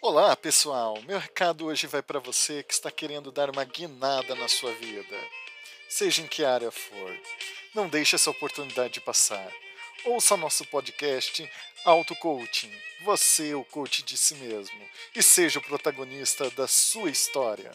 Olá, pessoal! Meu recado hoje vai para você que está querendo dar uma guinada na sua vida. Seja em que área for, não deixe essa oportunidade passar. Ouça nosso podcast Auto Coaching, você é o coach de si mesmo, e seja o protagonista da sua história.